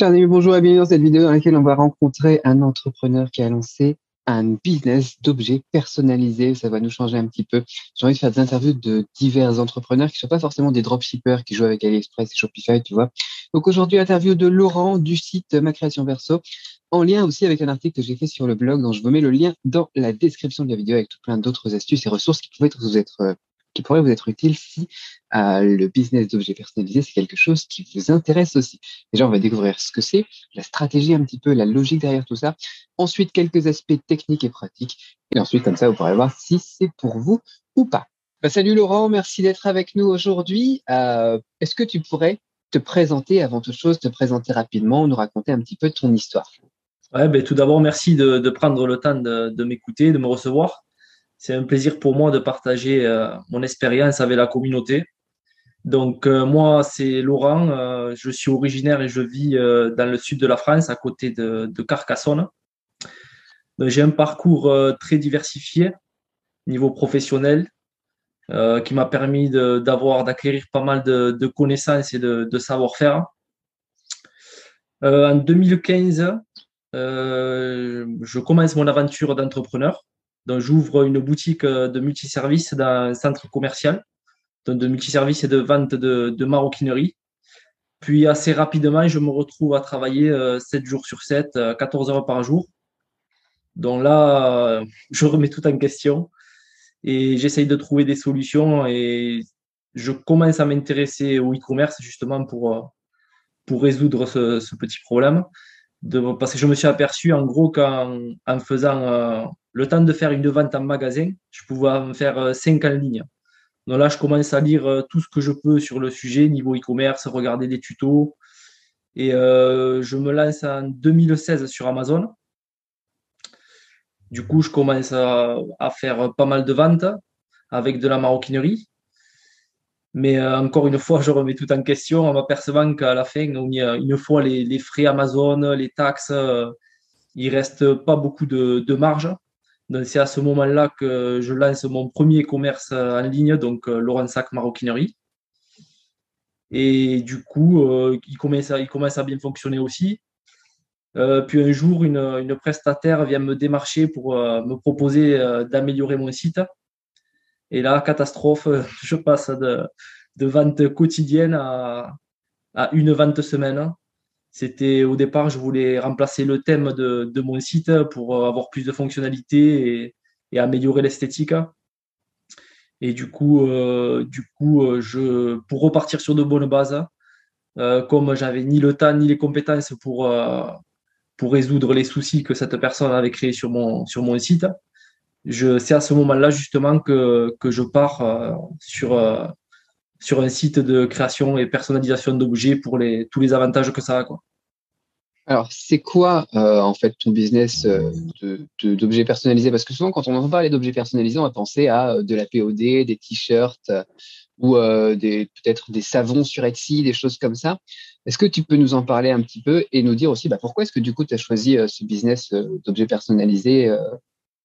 Chers amis, bonjour et bienvenue dans cette vidéo dans laquelle on va rencontrer un entrepreneur qui a lancé un business d'objets personnalisés. Ça va nous changer un petit peu. J'ai envie de faire des interviews de divers entrepreneurs qui ne sont pas forcément des dropshippers qui jouent avec AliExpress et Shopify, tu vois. Donc aujourd'hui, interview de Laurent du site Ma Création Verso en lien aussi avec un article que j'ai fait sur le blog dont je vous mets le lien dans la description de la vidéo avec tout plein d'autres astuces et ressources qui pourraient vous être qui pourrait vous être utile si euh, le business d'objets personnalisés, c'est quelque chose qui vous intéresse aussi. Déjà, on va découvrir ce que c'est, la stratégie un petit peu, la logique derrière tout ça. Ensuite, quelques aspects techniques et pratiques. Et ensuite, comme ça, vous pourrez voir si c'est pour vous ou pas. Bah, salut Laurent, merci d'être avec nous aujourd'hui. Euh, Est-ce que tu pourrais te présenter avant toute chose, te présenter rapidement, nous raconter un petit peu ton histoire? Ouais, ben, tout d'abord, merci de, prendre le temps de m'écouter, de me recevoir c'est un plaisir pour moi de partager euh, mon expérience avec la communauté. Donc euh, moi, c'est Laurent, euh, je suis originaire et je vis dans le sud de la France, à côté de, Carcassonne. J'ai un parcours très diversifié niveau professionnel qui m'a permis d'avoir, d'acquérir pas mal de, connaissances et de, savoir-faire. en 2015, je commence mon aventure d'entrepreneur. Donc, j'ouvre une boutique euh, de multiservices dans un centre commercial, donc de multiservices et de vente de, maroquinerie. Puis, assez rapidement, je me retrouve à travailler 7 euh, jours sur 7, 14 euh, heures par jour. Donc là, je remets tout en question et j'essaye de trouver des solutions et je commence à m'intéresser au e-commerce justement pour, pour résoudre ce, petit problème. Parce que je me suis aperçu en gros qu'en en faisant le temps de faire une vente en magasin, je pouvais en faire 5 euh, en ligne. Donc là, je commence à lire euh, tout ce que je peux sur le sujet, niveau e-commerce, regarder des tutos. Et euh, je me lance en 2016 sur Amazon. Du coup, je commence à, faire pas mal de ventes avec de la maroquinerie. Mais encore une fois, je remets tout en question en m'apercevant qu'à la fin, une fois les, frais Amazon, les taxes, il ne reste pas beaucoup de marge. C'est à ce moment-là que je lance mon premier commerce en ligne, donc euh, Laurent Sac Maroquinerie. Et du coup, euh, il, commence à, bien fonctionner aussi. Euh, puis un jour, une, prestataire vient me démarcher pour me proposer d'améliorer mon site. Et là, catastrophe, je passe de, vente quotidienne à, une vente semaine. C'était au départ, je voulais remplacer le thème de, mon site pour euh, avoir plus de fonctionnalités et, améliorer l'esthétique. Et du coup, euh, du coup euh, je, pour repartir sur de bonnes bases, comme j'avais ni le temps ni les compétences pour, pour résoudre les soucis que cette personne avait créés sur mon, sur mon site, c'est à ce moment-là justement que, que je pars sur, sur un site de création et personnalisation d'objets pour les, tous les avantages que ça a. Quoi. Alors, c'est quoi euh, en fait ton business euh, d'objets personnalisés? Parce que souvent, quand on entend parler d'objets personnalisés, on va penser à euh, de la POD, des t-shirts ou peut-être des savons sur Etsy, des choses comme ça. Est-ce que tu peux nous en parler un petit peu et nous dire aussi bah, pourquoi est-ce que du coup tu as choisi ce business d'objets personnalisés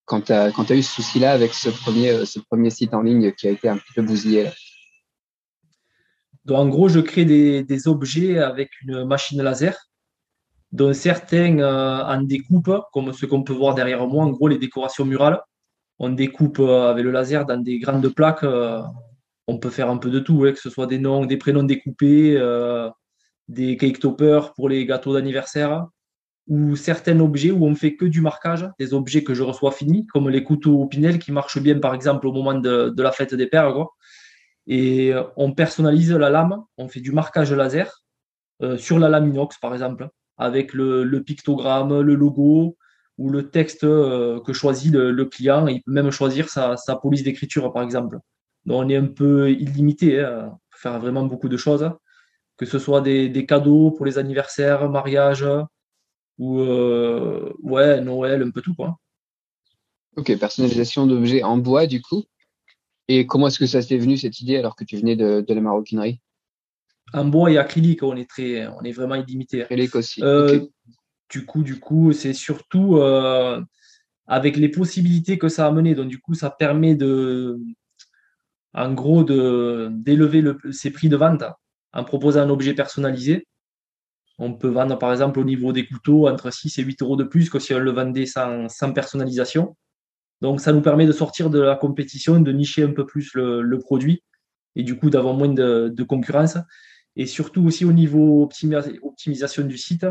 quand tu as, eu ce souci-là avec ce premier, ce premier site en ligne qui a été un petit peu bousillé donc, en gros, je crée des, objets avec une machine laser, dont certains euh, en découpe, comme ce qu'on peut voir derrière moi, en gros, les décorations murales. On découpe euh, avec le laser dans des grandes plaques. Euh, on peut faire un peu de tout, que ce soit des noms, des prénoms découpés, des cake toppers pour les gâteaux d'anniversaire, ou certains objets où on fait que du marquage, des objets que je reçois finis, comme les couteaux au Pinel qui marchent bien, par exemple, au moment de, la fête des pères. Et euh, on personnalise la lame, on fait du marquage laser euh, sur la lame inox, par exemple, avec le, pictogramme, le logo ou le texte euh, que choisit le, client. Il peut même choisir sa, police d'écriture, par exemple. Donc on est un peu illimité, hein. on peut faire vraiment beaucoup de choses, que ce soit des, cadeaux pour les anniversaires, mariages, ou ouais, Noël, un peu tout. Quoi. Ok, personnalisation d'objets en bois, du coup et comment est-ce que ça s'est venu cette idée alors que tu venais de, la maroquinerie? En bois et acrylique, on est très, on est vraiment illimité. Acrylique aussi. Euh, du coup, du coup, c'est surtout euh, avec les possibilités que ça a amené. Donc, du coup, ça permet de, en gros, de d'élever ses prix de vente en proposant un objet personnalisé. On peut vendre, par exemple, au niveau des couteaux, entre 6 et 8 euros de plus que si on le vendait sans, personnalisation. Donc, ça nous permet de sortir de la compétition, de nicher un peu plus le, produit et du coup d'avoir moins de, concurrence. Et surtout aussi au niveau optimisation du site,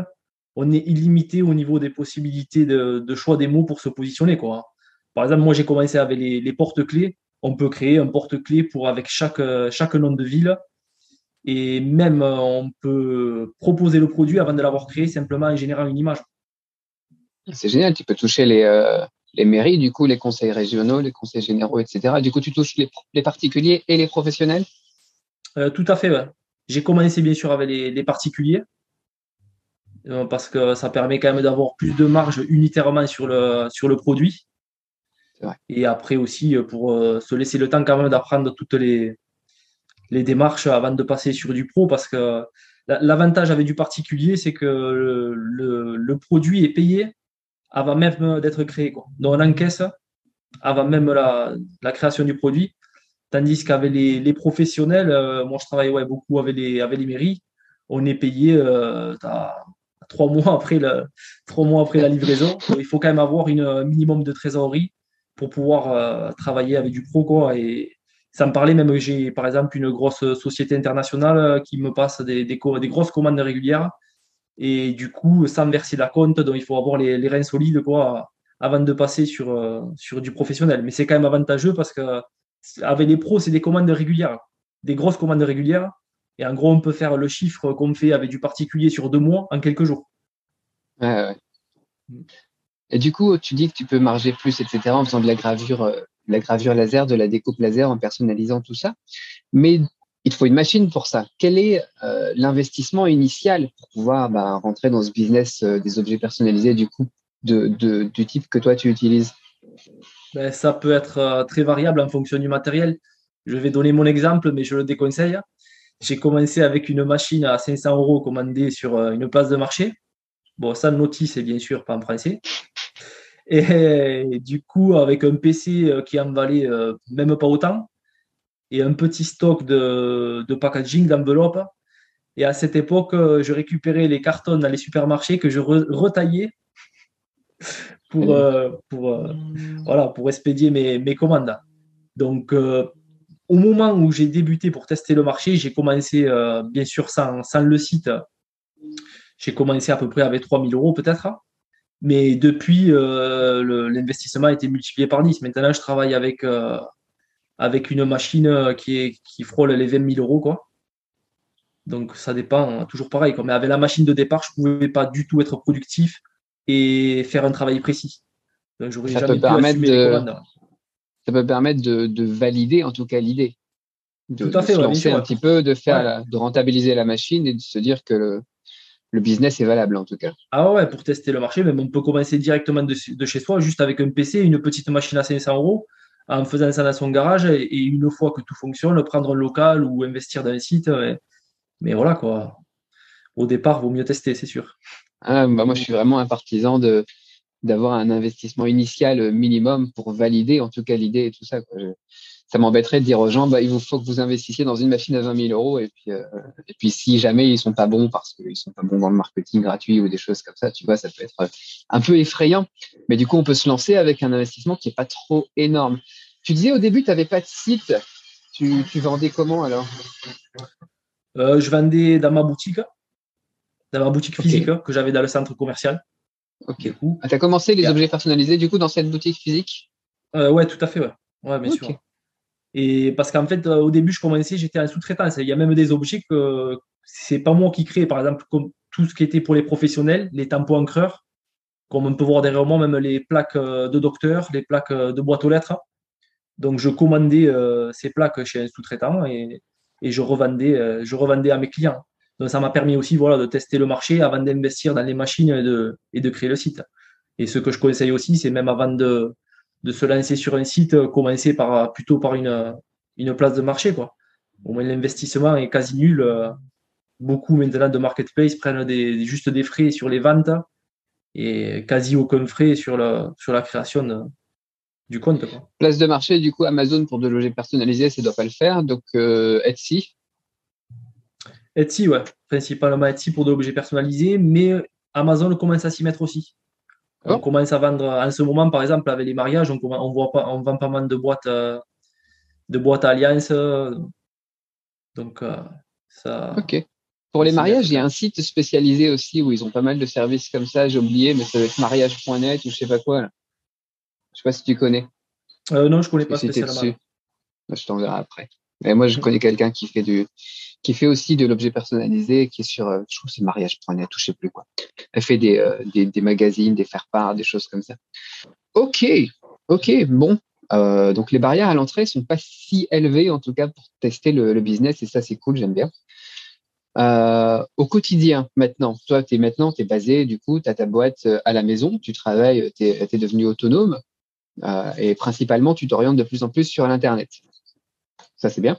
on est illimité au niveau des possibilités de, choix des mots pour se positionner. Quoi. Par exemple, moi, j'ai commencé avec les, porte-clés. On peut créer un porte-clés pour avec chaque nom de ville et même, euh, on peut proposer le produit avant de l'avoir créé simplement en générant une image. C'est génial, tu peux toucher les, euh, les mairies, du coup, les conseils régionaux, les conseils généraux, etc. Du coup, tu touches les, particuliers et les professionnels? Euh, Tout à fait, J'ai commencé bien sûr avec les, particuliers parce que ça permet quand même d'avoir plus de marge unitairement sur le, sur le produit. Et après aussi, pour se laisser le temps quand même d'apprendre toutes les, les démarches avant de passer sur du pro parce que l'avantage avec du particulier, c'est que le, produit est payé avant même d'être créé. Quoi. Donc on encaisse avant même la, création du produit. Tandis qu'avec les, professionnels, euh, moi je travaille ouais, beaucoup avec les, avec les mairies, on est payé euh, trois, mois après le, trois mois après la livraison. il faut quand même avoir un minimum de trésorerie pour pouvoir euh, travailler avec du pro. Quoi, me parlait même j'ai par exemple une grosse société internationale euh, qui me passe des, grosses commandes régulières. Et du coup sans verser la compte donc il faut avoir les, reins solides avant de passer sur, euh, sur du professionnel. Mais c'est quand même avantageux parce que avec les pros c'est des commandes régulières. Des grosses commandes régulières. Et en gros on peut faire le chiffre qu'on fait avec du particulier sur deux mois en quelques jours. Et du coup tu dis que tu peux marger plus etc en faisant de la gravure euh, la gravure laser, de la découpe laser en personnalisant tout ça. Mais il faut une machine pour ça. Quel est euh, l'investissement initial pour pouvoir bah, rentrer dans ce business euh, des objets personnalisés du coup de, du type que toi tu utilises? Ben, Ça peut être euh, très variable en fonction du matériel. Je vais donner mon exemple, mais je le déconseille. J'ai commencé avec une machine à 500 euros commandée sur une place de marché. Bon, ça, notice, bien sûr pas en français. Et, du coup, avec un PC euh, qui en valait euh, même pas autant, et un petit stock de, de packaging, d'enveloppes. Et à cette époque, euh, je récupérais les cartons dans les supermarchés que je retaillais pour, pour, voilà, pour expédier mes, mes commandes. Donc, au moment où j'ai débuté pour tester le marché, j'ai commencé, bien sûr, sans, sans le site, j'ai commencé à peu près avec 3000 euros peut-être. Mais depuis, euh, l'investissement a été multiplié par 10. Maintenant, je travaille avec, euh, avec une machine euh, qui, est, qui frôle les 20 000 euros. Quoi. Donc, ça dépend, hein, toujours pareil. Mais avec la machine de départ, je ne pouvais pas du tout être productif et faire un travail précis. Donc, ça, peut permettre de, ça peut permettre de, valider en tout cas l'idée. De, tout à fait, se lancer un petit peu, de, faire de rentabiliser la machine et de se dire que le, le business est valable en tout cas. Ah ouais, pour tester le marché, même on peut commencer directement de, chez soi, juste avec un PC, une petite machine à 500 euros, en faisant ça dans son garage, et, une fois que tout fonctionne, prendre un local ou investir dans un site. mais voilà quoi. Au départ, vaut mieux tester, c'est sûr. Ah, bah moi, je suis vraiment un partisan de d'avoir un investissement initial minimum pour valider en tout cas l'idée et tout ça. Quoi ça m'embêterait de dire aux gens, bah, il vous faut que vous investissiez dans une machine à 20 000 euros et puis, euh, et puis si jamais ils sont pas bons parce qu'ils sont pas bons dans le marketing gratuit ou des choses comme ça, tu vois, ça peut être un peu effrayant. Mais du coup, on peut se lancer avec un investissement qui est pas trop énorme. Tu disais au début, tu n'avais pas de site. Tu, tu vendais comment alors? Euh, Je vendais dans ma boutique, dans ma boutique physique que j'avais dans le centre commercial. Ok. Ah, tu as commencé les objets personnalisés du coup dans cette boutique physique? Euh, Ouais, tout à fait. Ouais, ouais bien sûr. Et parce qu'en fait, au début, je commençais, j'étais en sous-traitance. Il y a même des objets que c'est pas moi qui crée. Par exemple, comme tout ce qui était pour les professionnels, les tampons encreurs, comme on peut voir derrière moi, même les plaques euh, de docteur, les plaques euh, de boîte aux lettres. Donc, je commandais euh, ces plaques chez un sous-traitant et, je, revendais, je revendais à mes clients. Donc, ça m'a permis aussi voilà, de tester le marché avant d'investir dans les machines et de, créer le site. Et ce que je conseille aussi, c'est même avant de, se lancer sur un site, euh, commencer par, euh, plutôt par une, euh, place de marché. Quoi. Au moins, l'investissement est quasi nul. Beaucoup maintenant de marketplace prennent juste des frais sur les ventes et quasi aucun frais sur, la création du compte. Place de marché, du coup, Amazon pour de loger personnalisé, ça ne doit pas le faire. Donc, Etsy Etsy, ouais. Principalement Etsy pour des objets personnalisés, mais Amazon commence à s'y mettre aussi. On commence à vendre en ce moment, par exemple, avec les mariages, on, on, voit pas, on vend pas mal de boîtes, euh, de boîtes Alliance. donc, euh, ça. Ok. Pour les mariages, il y a un site spécialisé aussi où ils ont pas mal de services comme ça. J'ai oublié, mais ça doit être mariage.net ou je sais pas quoi. Là. Je sais pas si tu connais. Euh, non, je connais pas spécialement. Je t'enverrai après. Moi, je connais quelqu'un qui fait du, qui fait aussi de l'objet personnalisé, qui est sur, euh, je trouve c'est mariage.net ou je sais plus quoi. Elle fait des, euh, des, des, magazines, des faire-part, des choses comme ça. Ok, ok, bon. Euh, donc les barrières à l'entrée sont pas si élevées en tout cas pour tester le, le business et ça c'est cool, j'aime bien. Euh, au quotidien maintenant, toi tu es maintenant tu es basé du coup tu as ta boîte à la maison, tu travailles, tu es, es, devenu autonome et principalement tu t'orientes de plus en plus sur l'internet ça c'est bien.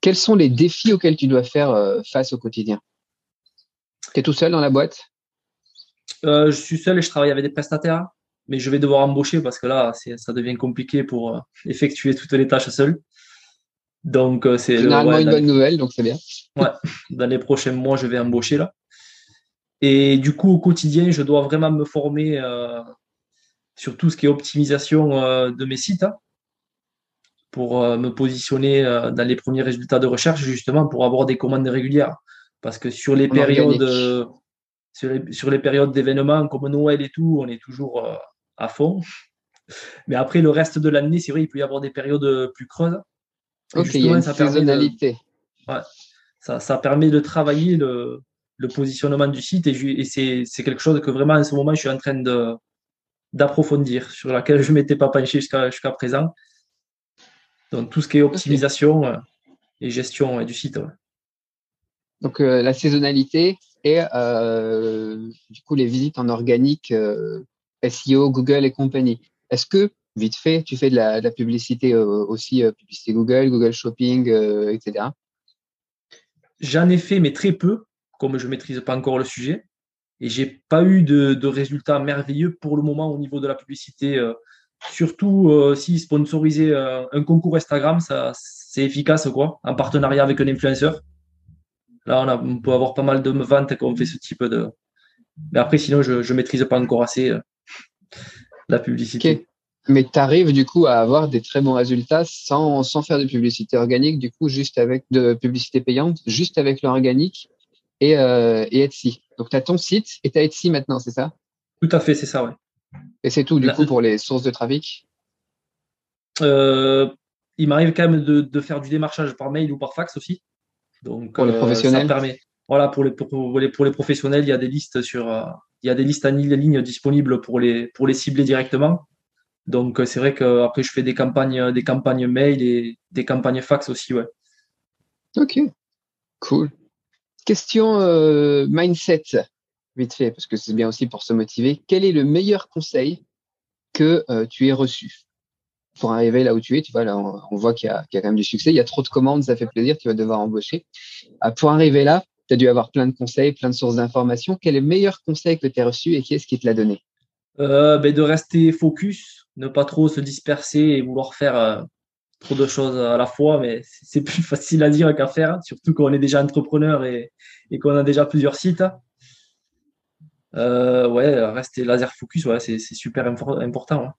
Quels sont les défis auxquels tu dois faire euh, face au quotidien? Tu es tout seul dans la boîte? Euh, Je suis seul et je travaille avec des prestataires, mais je vais devoir embaucher parce que là, ça devient compliqué pour euh, effectuer toutes les tâches seul. Donc, c'est généralement une bonne nouvelle, donc c'est bien. Ouais, dans les prochains mois, je vais embaucher là. Et du coup, au quotidien, je dois vraiment me former sur tout ce qui est optimisation de mes sites. Hein pour euh, me positionner euh, dans les premiers résultats de recherche, justement pour avoir des commandes régulières. Parce que sur les périodes, euh, sur les, périodes d'événements comme Noël et tout, on est toujours à fond. Mais après, le reste de l'année, c'est vrai, il peut y avoir des périodes plus creuses. ok, il y a une ça saisonnalité. ouais, ça, ça, permet de travailler le, le positionnement du site et, et c'est quelque chose que vraiment en ce moment, je suis en train d'approfondir, sur laquelle je ne m'étais pas penché jusqu'à jusqu'à présent. Donc tout ce qui est optimisation euh, et gestion du site. Donc euh, la saisonnalité et euh, du coup les visites en organique, SEO, Google et compagnie. Est-ce que vite fait, tu fais de la, publicité aussi, publicité Google, Google Shopping, etc. J'en ai fait, mais très peu, comme je ne maîtrise pas encore le sujet. Et j'ai pas eu de, de, résultats merveilleux pour le moment au niveau de la publicité Surtout euh, si sponsoriser euh, un concours Instagram, ça, c'est efficace, quoi, en partenariat avec un influenceur. Là, on, peut avoir pas mal de ventes quand on fait ce type de. Mais après, sinon, je ne maîtrise pas encore assez euh, la publicité. Mais tu arrives du coup à avoir des très bons résultats sans, sans faire de publicité organique, du coup, juste avec de publicité payante, juste avec l'organique et, et Etsy. Donc, tu as ton site et tu as Etsy maintenant, c'est ça? Tout à fait, c'est ça, ouais. Et c'est tout, du coup, pour les sources de trafic? Euh, Il m'arrive quand même de, faire du démarchage par mail ou par fax aussi. Donc, pour les euh, professionnels? permet, Voilà, pour les, pour, les, pour les professionnels, il y a des listes sur, euh, il y a des listes en ligne disponibles pour les, pour les cibler directement. Donc, c'est vrai qu'après, je fais des campagnes, des campagnes mail et des campagnes fax aussi, ouais. Ok, cool. Question mindset vite fait, parce que c'est bien aussi pour se motiver. Quel est le meilleur conseil que euh, tu aies reçu? Pour arriver là où tu es Tu vois, là, on, voit qu'il y, a quand même du succès. Il y a trop de commandes, ça fait plaisir, tu vas devoir embaucher. Ah, pour arriver là, tu as dû avoir plein de conseils, plein de sources d'informations. Quel est le meilleur conseil que tu as reçu et qui est-ce qui te l'a donné? Euh, ben, De rester focus, ne pas trop se disperser et vouloir faire euh, trop de choses à la fois, mais c'est plus facile à dire qu'à faire, surtout quand on est déjà entrepreneur et qu'on a déjà plusieurs sites. Euh, ouais, rester laser focus, ouais, c'est super important. Hein.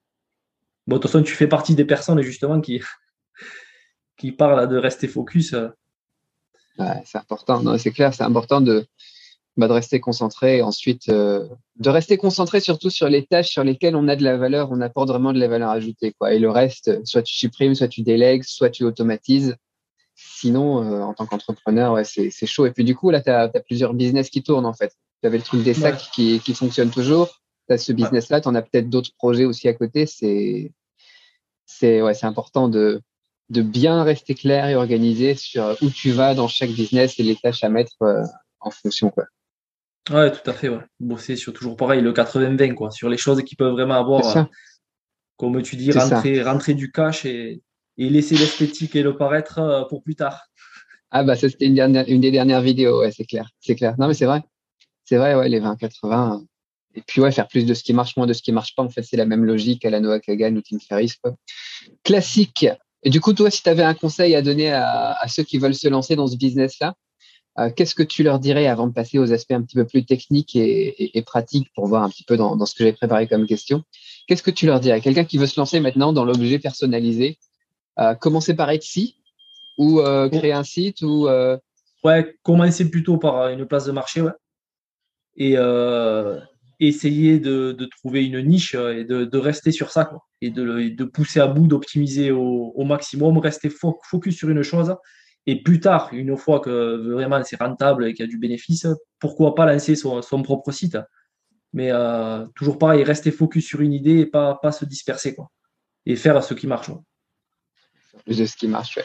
Bon, de toute façon, tu fais partie des personnes justement qui, qui parlent de rester focus. Euh. Ouais, c'est important, c'est clair, c'est important de, bah, de rester concentré et ensuite euh, de rester concentré surtout sur les tâches sur lesquelles on a de la valeur, on apporte vraiment de la valeur ajoutée. Quoi. Et le reste, soit tu supprimes, soit tu délègues, soit tu automatises. Sinon, en tant qu'entrepreneur, ouais, c'est chaud. Et puis du coup, là, tu as, as, plusieurs business qui tournent en fait. Tu avais le truc des sacs qui, qui fonctionne toujours. Tu as ce business-là, tu en as peut-être d'autres projets aussi à côté. C'est c'est ouais, important de, de bien rester clair et organisé sur où tu vas dans chaque business et les tâches à mettre euh, en fonction. Quoi. Ouais, tout à fait. Ouais. Bosser sur toujours pareil, le 80-20, quoi, sur les choses qui peuvent vraiment avoir, euh, comme tu dis, rentrer, rentrer du cash et, et laisser l'esthétique et le paraître euh, pour plus tard. Ah bah ça c'était une, dernière, une des dernières vidéos, ouais, c'est clair, c'est clair. Non mais c'est vrai c'est vrai, ouais, les 20-80. Et puis, ouais, faire plus de ce qui marche, moins de ce qui marche pas. En fait, c'est la même logique à la Noah Kagan ou Tim Ferriss. Quoi. Classique. Et du coup, toi, si tu avais un conseil à donner à, ceux qui veulent se lancer dans ce business-là, Qu'est-ce que tu leur dirais avant de passer aux aspects un petit peu plus techniques et, pratiques pour voir un petit peu dans, ce que j'ai préparé comme question? Qu'est-ce que tu leur dirais? Quelqu'un qui veut se lancer maintenant dans l'objet personnalisé, commencer par Etsy ou créer un site ou Ouais, commencer plutôt par une place de marché, ouais. Et, essayer de, trouver une niche euh, et de, rester sur ça, quoi, et de, de pousser à bout, d'optimiser au, maximum, rester focus sur une chose. Et plus tard, une fois que vraiment c'est rentable et qu'il y a du bénéfice, pourquoi pas lancer son, propre site Mais euh, toujours pareil, rester focus sur une idée et pas, pas se disperser. Quoi, et faire ce qui marche. de ce qui marche.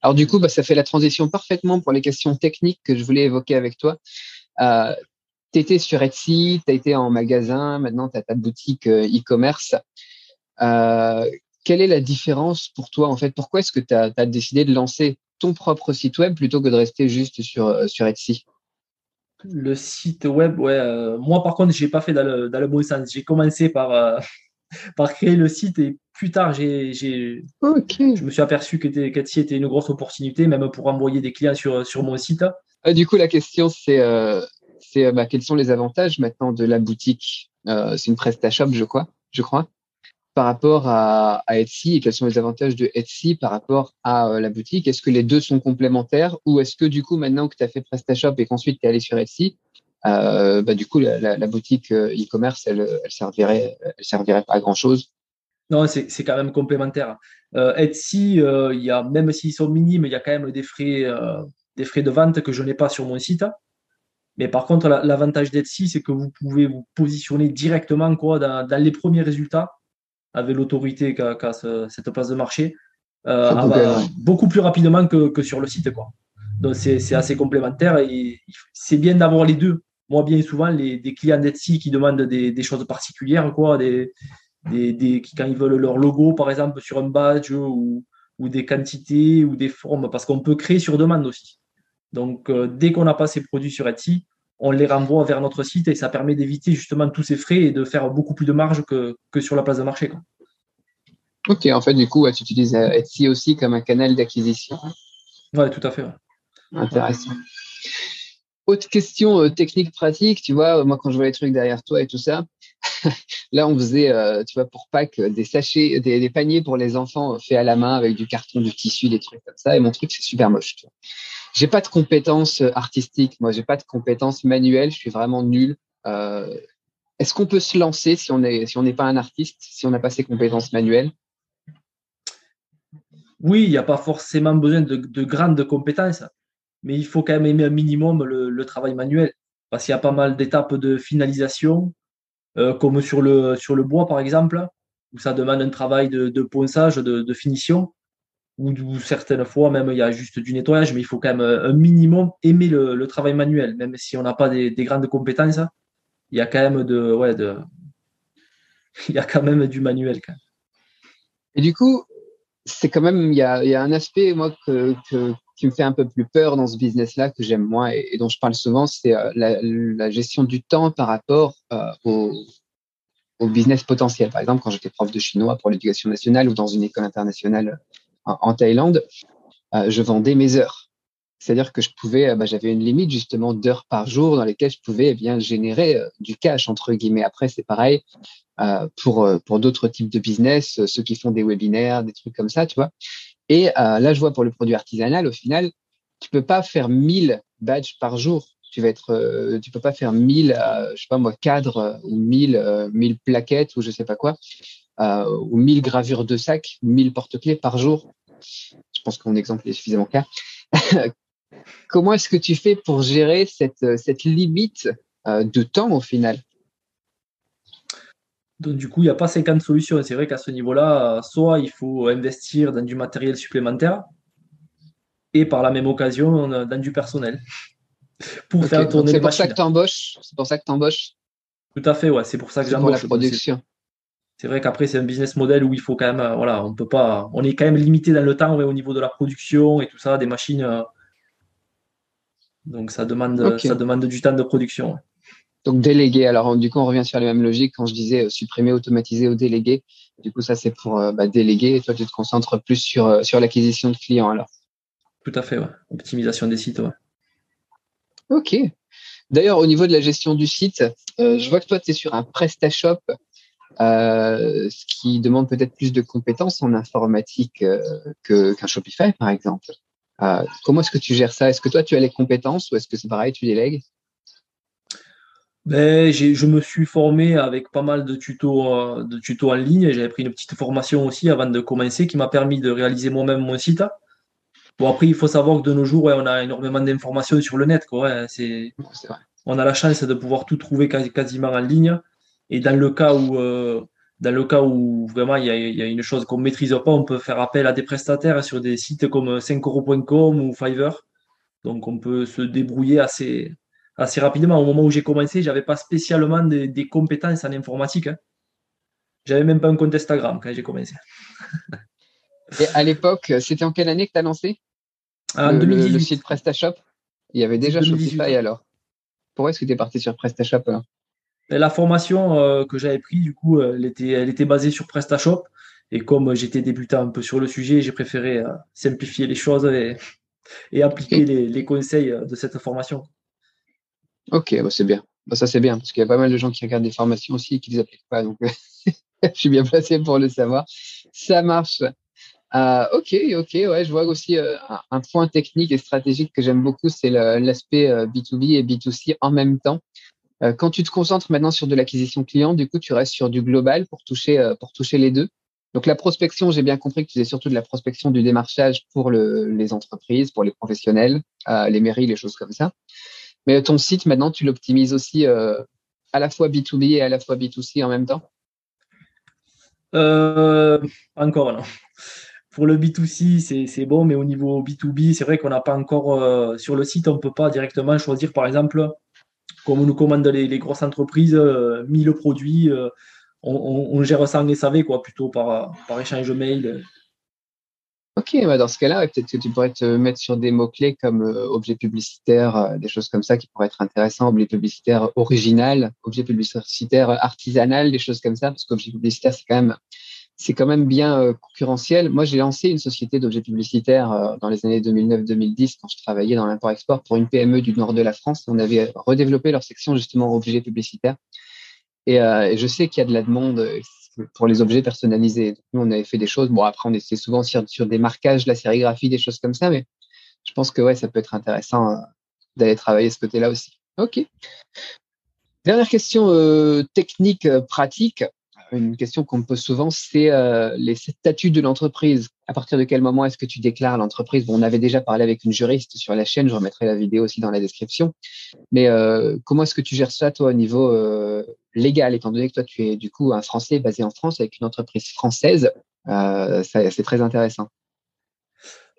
Alors du coup, bah, ça fait la transition parfaitement pour les questions techniques que je voulais évoquer avec toi. Euh, tu étais sur Etsy, tu as été en magasin, maintenant tu as ta boutique euh, e-commerce. Euh, quelle est la différence pour toi en fait? Pourquoi est-ce que tu as, décidé de lancer ton propre site web plutôt que de rester juste sur, euh, sur Etsy? Le site web, ouais. moi par contre, j'ai pas fait dans le, dans le bon sens. J'ai commencé par, par créer le site et plus tard, j'ai, je me suis aperçu que qu'Etsy était une grosse opportunité, même pour envoyer des clients sur, sur mon site. du coup, la question c'est c'est euh, bah, quels sont les avantages maintenant de la boutique? Euh, C'est une PrestaShop, je crois, je crois, par rapport à, Etsy et quels sont les avantages de Etsy par rapport à euh, la boutique? Est-ce que les deux sont complémentaires ou est-ce que du coup, maintenant que tu as fait PrestaShop et qu'ensuite tu es allé sur Etsy, bah, du coup, la, boutique e-commerce, elle, elle, servirait, elle servirait pas à grand chose non, c'est quand même complémentaire. Etsy, y a, même s'ils sont minimes, il y a quand même des frais, des frais de vente que je n'ai pas sur mon site. Mais par contre, l'avantage d'Etsy, c'est que vous pouvez vous positionner directement quoi, dans, les premiers résultats avec l'autorité qu'a cette place de marché euh, beaucoup plus rapidement que, sur le site. Quoi. Donc, c'est assez complémentaire et c'est bien d'avoir les deux. Moi, bien souvent, les, des clients d'Etsy qui demandent des, choses particulières, quoi, des, des, quand ils veulent leur logo, par exemple, sur un badge ou, ou des quantités ou des formes, parce qu'on peut créer sur demande aussi. Donc, euh, dès qu'on a pas ces produits sur Etsy, on les renvoie vers notre site et ça permet d'éviter justement tous ces frais et de faire beaucoup plus de marge que, sur la place de marché. Ok, en fait, du coup, tu utilises euh, Etsy aussi comme un canal d'acquisition. Oui, tout à fait. Intéressant. Autre question euh, technique pratique, tu vois, moi quand je vois les trucs derrière toi et tout ça, là on faisait, tu vois, pour Pâques, des sachets, des, des, paniers pour les enfants faits à la main avec du carton, du tissu, des trucs comme ça. Et mon truc, c'est super moche. Tu vois j'ai pas de compétences euh, artistiques, moi j'ai pas de compétences manuelles, je suis vraiment nul. Euh, Est-ce qu'on peut se lancer si on n'est pas un artiste, si on n'a pas ces compétences manuelles? Oui, il n'y a pas forcément besoin de, de, grandes compétences, mais il faut quand même aimer un minimum le, travail manuel, parce qu'il y a pas mal d'étapes de finalisation, euh, comme sur le bois par exemple, où ça demande un travail de, ponçage, de finition ou, certaines fois même il y a juste du nettoyage, mais il faut quand même euh, un minimum aimer le, travail manuel, même si on n'a pas des, grandes compétences, il y a quand même de, ouais, de, il y a quand même du manuel. Et du coup, c'est quand même, il y a, y a un aspect moi que, qui me fait un peu plus peur dans ce business-là que j'aime moins et, dont je parle souvent, c'est euh, la, gestion du temps par rapport euh, au business potentiel. Par exemple, quand j'étais prof de chinois pour l'éducation nationale ou dans une école internationale en, Thaïlande, euh, je vendais mes heures. C'est-à-dire que je pouvais, euh, bah, j'avais une limite justement d'heures par jour dans lesquelles je pouvais eh bien générer euh, du cash entre guillemets. Après, c'est pareil pour pour d'autres types de business, ceux qui font des webinaires, des trucs comme ça, tu vois. Et là, je vois pour le produit artisanal, au final, tu peux pas faire 1000 badges par jour. Tu vas être, tu peux pas faire 1000, je sais pas moi, cadres ou 1000 1000 plaquettes ou je sais pas quoi ou 1000 gravures de sac, 1000 porte-clés par jour. Je pense que mon exemple est suffisamment clair. Comment est-ce que tu fais pour gérer cette, cette limite euh, de temps au final? Donc, du coup, il n'y a pas 50 solutions. C'est vrai qu'à ce niveau-là, soit il faut investir dans du matériel supplémentaire et par la même occasion dans du personnel pour faire tourner C'est pour ça que tu embauches. C'est pour ça que tu embauches. Tout à fait, ouais. C'est pour ça que j'embauche. la production c'est vrai qu'après c'est un business model où il faut quand même euh, voilà on peut pas on est quand même limité dans le temps au niveau de la production et tout ça des machines euh, donc ça demande ça demande du temps de production donc déléguer. Alors du coup on revient sur la même logique quand je disais euh, supprimer automatiser ou déléguer du coup ça c'est pour bah, déléguer. Et toi tu te concentres plus sur sur l'acquisition de clients alors. Tout à fait ouais. optimisation des sites ouais. Ok. D'ailleurs, au niveau de la gestion du site, je vois que toi, tu es sur un PrestaShop, ce qui demande peut-être plus de compétences en informatique qu'un Shopify, par exemple. comment est-ce que tu gères ça? Est-ce que toi, tu as les compétences ou est-ce que c'est pareil, tu délègues? Ben, je me suis formé avec pas mal de tutos, euh, de tutos en ligne. J'avais pris une petite formation aussi avant de commencer qui m'a permis de réaliser moi-même mon site. Bon, après, il faut savoir que de nos jours, on a énormément d'informations sur le net. Quoi, c'est, on a la chance de pouvoir tout trouver quasiment en ligne. Et dans le cas où, euh, dans le cas où vraiment il y a, une chose qu'on ne maîtrise pas, on peut faire appel à des prestataires sur des sites comme 5euros.com ou Fiverr. Donc, on peut se débrouiller assez, assez rapidement. Au moment où j'ai commencé, j'avais pas spécialement des, compétences en informatique. Hein. J'avais même pas un compte Instagram quand j'ai commencé. Et à l'époque, c'était en quelle année que tu as lancé En 2018. Le, site PrestaShop? Il y avait déjà Shopify alors. Pourquoi est-ce que tu es parti sur PrestaShop La formation euh, que j'avais prise, du coup, elle était, elle était basée sur PrestaShop. Et comme j'étais débutant un peu sur le sujet, j'ai préféré euh, simplifier les choses et, appliquer les, les, conseils de cette formation. Ok, bah, c'est bien. Bah, ça, c'est bien, parce qu'il y a pas mal de gens qui regardent des formations aussi et qui ne les appliquent pas. Donc, je suis bien placé pour le savoir. Ça marche. Euh, ok, ok, ouais, je vois aussi euh, un point technique et stratégique que j'aime beaucoup, c'est l'aspect B2B euh, et B2C en même temps. Quand tu te concentres maintenant sur de l'acquisition client, du coup, tu restes sur du global pour toucher, pour toucher les deux. Donc la prospection, j'ai bien compris que tu faisais surtout de la prospection du démarchage pour le, les entreprises, pour les professionnels, les mairies, les choses comme ça. Mais ton site, maintenant, tu l'optimises aussi euh, à la fois B2B et à la fois B2C en même temps? Euh, Encore non. Pour le B2C, c'est bon, mais au niveau B2B, c'est vrai qu'on n'a pas encore euh, sur le site, on ne peut pas directement choisir, par exemple, comme on nous commande les, grosses entreprises, 1000 produits, on, gère ça en SAV, quoi, plutôt par, par échange mail. Ok, bah, dans ce cas-là, peut-être que tu pourrais te mettre sur des mots-clés comme euh, objet publicitaire, euh, des choses comme ça qui pourraient être intéressants, objet publicitaire original, objet publicitaire artisanal, des choses comme ça, parce qu'objet publicitaire, c'est quand même c'est quand même bien euh, concurrentiel. Moi, j'ai lancé une société d'objets publicitaires dans les années 2009-2010 quand je travaillais dans l'import-export pour une PME du nord de la France. On avait redéveloppé leur section justement objets publicitaires. Et, et je sais qu'il y a de la demande pour les objets personnalisés. nous, on avait fait des choses. Bon, après, on était souvent sur, des marquages, la sérigraphie, des choses comme ça, mais je pense que ça peut être intéressant euh, d'aller travailler ce côté-là aussi. OK. Dernière question euh, technique, euh, pratique une question qu'on me pose souvent, c'est euh, les statuts de l'entreprise. À partir de quel moment est-ce que tu déclares l'entreprise? Bon, On avait déjà parlé avec une juriste sur la chaîne, je remettrai la vidéo aussi dans la description. Mais euh, comment est-ce que tu gères ça, toi, au niveau euh, légal, étant donné que toi, tu es du coup un Français basé en France avec une entreprise française? C'est très intéressant.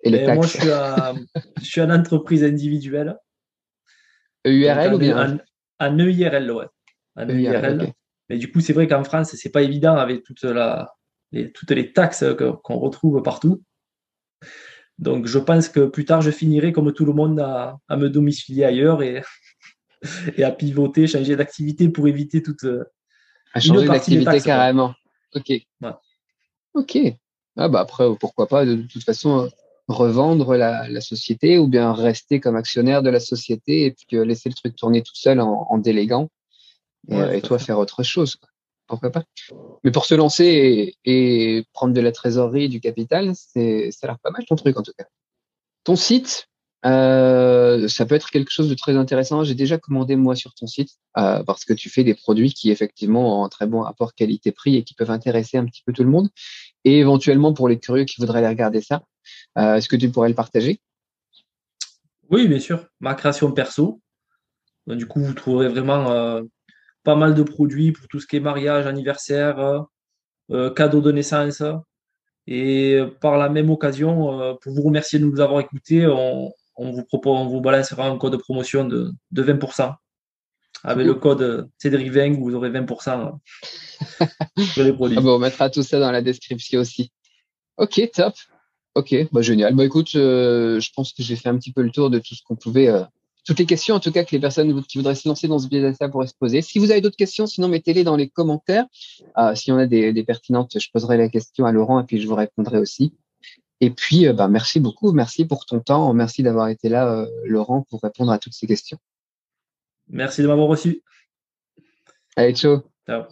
Et les taxes. Moi, je suis, à, je suis une entreprise individuelle. EURL ou bien? EIRL, ouais. Un EIRL. Mais du coup, c'est vrai qu'en France, c'est pas évident avec toute la, les, toutes les taxes qu'on retrouve partout. Donc, je pense que plus tard, je finirai comme tout le monde à, me domicilier ailleurs et, et à pivoter, changer d'activité pour éviter toute. À changer d'activité carrément. Ok. Ok. Ah bah après, pourquoi pas, de, toute façon, revendre la, société ou bien rester comme actionnaire de la société et puis laisser le truc tourner tout seul en, en déléguant et, toi faire autre chose. Pourquoi pas Mais pour se lancer et, prendre de la trésorerie, du capital, c'est ça a l'air pas mal ton truc en tout cas. Ton site, euh, ça peut être quelque chose de très intéressant. J'ai déjà commandé moi sur ton site euh, parce que tu fais des produits qui effectivement ont un très bon rapport qualité-prix et qui peuvent intéresser un petit peu tout le monde. Et éventuellement pour les curieux qui voudraient aller regarder ça, euh, est-ce que tu pourrais le partager? Oui, bien sûr. Ma création perso. Du coup, vous trouverez vraiment pas mal de produits pour tout ce qui est mariage, anniversaire, euh, euh, cadeau de naissance. Et par la même occasion, euh, pour vous remercier de nous avoir écoutés, on, vous propose, on vous balancera un code de promotion de, 20%. Avec le code Cédric20, vous aurez 20% sur les produits. Ah bon, on mettra tout ça dans la description aussi. Ok, top. Ok, bah, génial. Bah, écoute, je pense que j'ai fait un petit peu le tour de tout ce qu'on pouvait toutes les questions, en tout cas, que les personnes qui voudraient se lancer dans ce business-là pourraient se poser. Si vous avez d'autres questions, sinon mettez-les dans les commentaires. Euh, si on a des, des, pertinentes, je poserai la question à Laurent et puis je vous répondrai aussi. Et puis, euh, bah, merci beaucoup. Merci pour ton temps. Merci d'avoir été là, euh, Laurent, pour répondre à toutes ces questions. Merci de m'avoir reçu. Allez, ciao. Ciao.